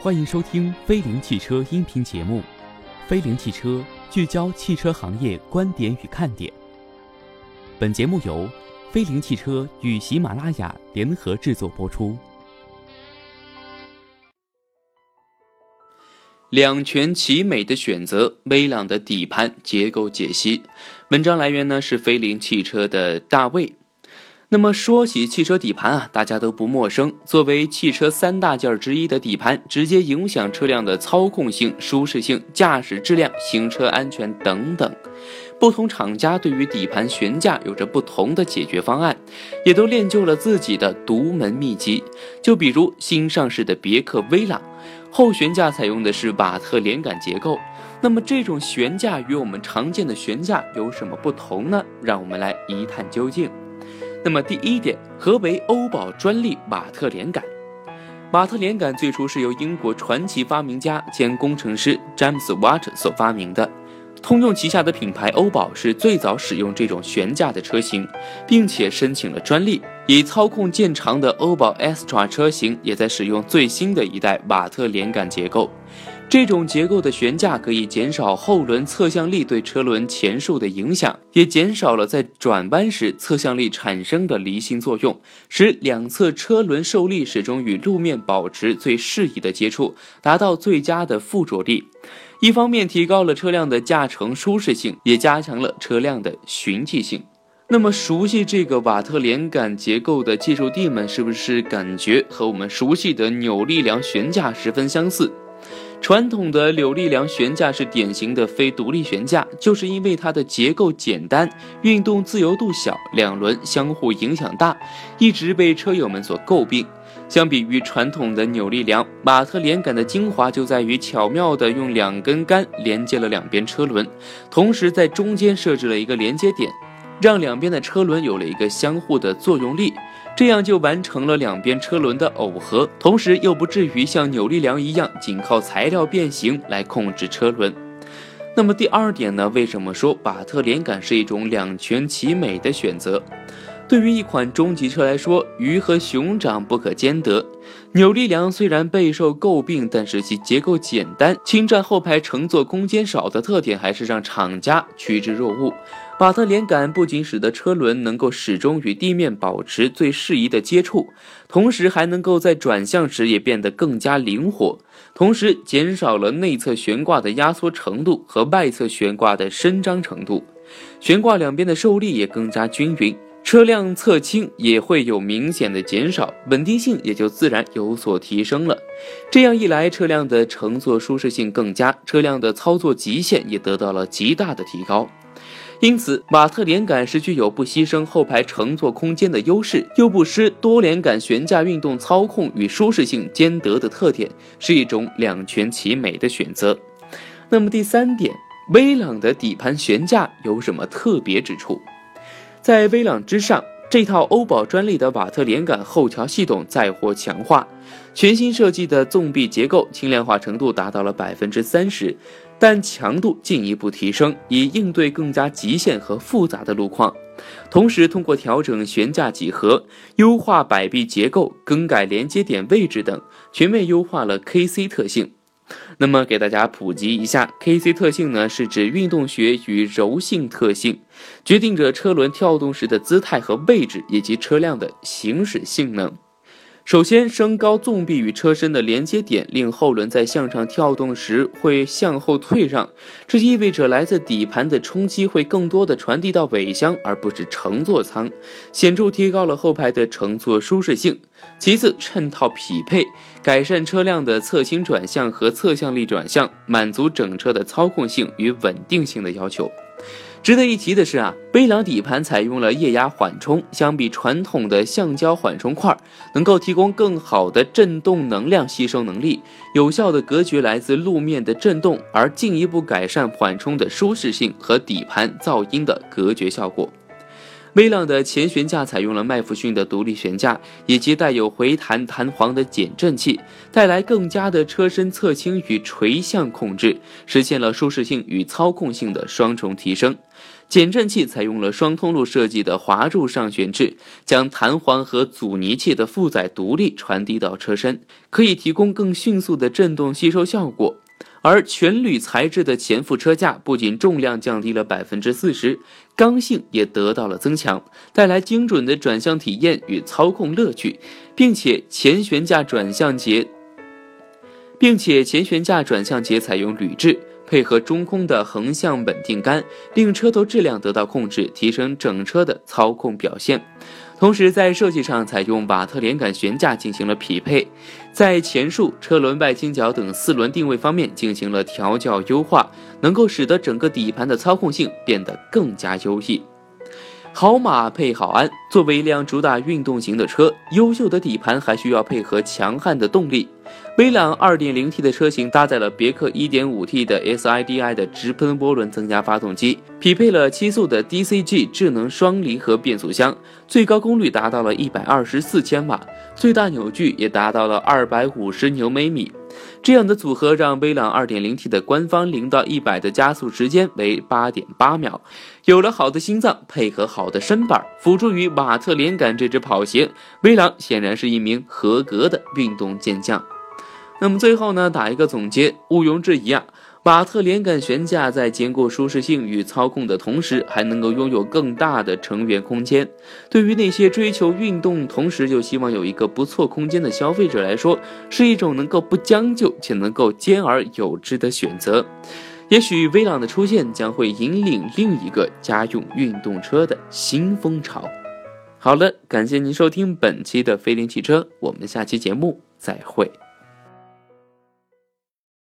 欢迎收听飞凌汽车音频节目。飞凌汽车聚焦汽车行业观点与看点。本节目由飞凌汽车与喜马拉雅联合制作播出。两全其美的选择，威朗的底盘结构解析。文章来源呢是飞凌汽车的大卫。那么说起汽车底盘啊，大家都不陌生。作为汽车三大件之一的底盘，直接影响车辆的操控性、舒适性、驾驶质量、行车安全等等。不同厂家对于底盘悬架有着不同的解决方案，也都练就了自己的独门秘籍。就比如新上市的别克威朗，后悬架采用的是瓦特连杆结构。那么这种悬架与我们常见的悬架有什么不同呢？让我们来一探究竟。那么第一点，何为欧宝专利瓦特连杆？瓦特连杆最初是由英国传奇发明家兼工程师詹姆斯·瓦特所发明的。通用旗下的品牌欧宝是最早使用这种悬架的车型，并且申请了专利。以操控见长的欧宝 Astra 车型也在使用最新的一代瓦特连杆结构。这种结构的悬架可以减少后轮侧向力对车轮前束的影响，也减少了在转弯时侧向力产生的离心作用，使两侧车轮受力始终与路面保持最适宜的接触，达到最佳的附着力。一方面提高了车辆的驾乘舒适性，也加强了车辆的循迹性。那么，熟悉这个瓦特连杆结构的技术弟们，是不是感觉和我们熟悉的扭力梁悬架十分相似？传统的扭力梁悬架是典型的非独立悬架，就是因为它的结构简单、运动自由度小、两轮相互影响大，一直被车友们所诟病。相比于传统的扭力梁，马特连杆的精华就在于巧妙地用两根杆连接了两边车轮，同时在中间设置了一个连接点，让两边的车轮有了一个相互的作用力。这样就完成了两边车轮的耦合，同时又不至于像扭力梁一样仅靠材料变形来控制车轮。那么第二点呢？为什么说巴特连杆是一种两全其美的选择？对于一款中级车来说，鱼和熊掌不可兼得。扭力梁虽然备受诟病，但是其结构简单、侵占后排乘坐空间少的特点，还是让厂家趋之若鹜。巴特连杆不仅使得车轮能够始终与地面保持最适宜的接触，同时还能够在转向时也变得更加灵活，同时减少了内侧悬挂的压缩程度和外侧悬挂的伸张程度，悬挂两边的受力也更加均匀。车辆侧倾也会有明显的减少，稳定性也就自然有所提升了。这样一来，车辆的乘坐舒适性更佳，车辆的操作极限也得到了极大的提高。因此，马特连杆是具有不牺牲后排乘坐空间的优势，又不失多连杆悬架运动操控与舒适性兼得的特点，是一种两全其美的选择。那么第三点，威朗的底盘悬架有什么特别之处？在威朗之上，这套欧宝专利的瓦特连杆后桥系统再获强化，全新设计的纵臂结构轻量化程度达到了百分之三十，但强度进一步提升，以应对更加极限和复杂的路况。同时，通过调整悬架几何、优化摆臂结构、更改连接点位置等，全面优化了 KC 特性。那么给大家普及一下，KC 特性呢，是指运动学与柔性特性，决定着车轮跳动时的姿态和位置，以及车辆的行驶性能。首先，升高纵臂与车身的连接点，令后轮在向上跳动时会向后退让，这意味着来自底盘的冲击会更多的传递到尾箱，而不是乘坐舱，显著提高了后排的乘坐舒适性。其次，衬套匹配，改善车辆的侧倾转向和侧向力转向，满足整车的操控性与稳定性的要求。值得一提的是啊，威朗底盘采用了液压缓冲，相比传统的橡胶缓冲块，能够提供更好的振动能量吸收能力，有效的隔绝来自路面的震动，而进一步改善缓冲的舒适性和底盘噪音的隔绝效果。威朗的前悬架采用了麦弗逊的独立悬架，以及带有回弹弹簧的减震器，带来更加的车身侧倾与垂向控制，实现了舒适性与操控性的双重提升。减震器采用了双通路设计的滑柱上悬制，将弹簧和阻尼器的负载独立传递到车身，可以提供更迅速的振动吸收效果。而全铝材质的前副车架不仅重量降低了百分之四十，刚性也得到了增强，带来精准的转向体验与操控乐趣，并且前悬架转向节，并且前悬架转向节采用铝制。配合中空的横向稳定杆，令车头质量得到控制，提升整车的操控表现。同时，在设计上采用瓦特连杆悬架进行了匹配，在前束、车轮外倾角等四轮定位方面进行了调教优化，能够使得整个底盘的操控性变得更加优异。好马配好鞍，作为一辆主打运动型的车，优秀的底盘还需要配合强悍的动力。威朗 2.0T 的车型搭载了别克 1.5T 的 SIDI 的直喷涡轮增压发动机，匹配了七速的 DCG 智能双离合变速箱，最高功率达到了124千瓦，最大扭矩也达到了250牛每米。这样的组合让威朗 2.0T 的官方零到一百的加速时间为8.8秒。有了好的心脏，配合好的身板，辅助于瓦特连杆这只跑鞋，威朗显然是一名合格的运动健将。那么最后呢，打一个总结，毋庸置疑啊，瓦特连杆悬架在兼顾舒适性与操控的同时，还能够拥有更大的乘员空间。对于那些追求运动同时又希望有一个不错空间的消费者来说，是一种能够不将就且能够兼而有之的选择。也许威朗的出现将会引领另一个家用运动车的新风潮。好了，感谢您收听本期的飞林汽车，我们下期节目再会。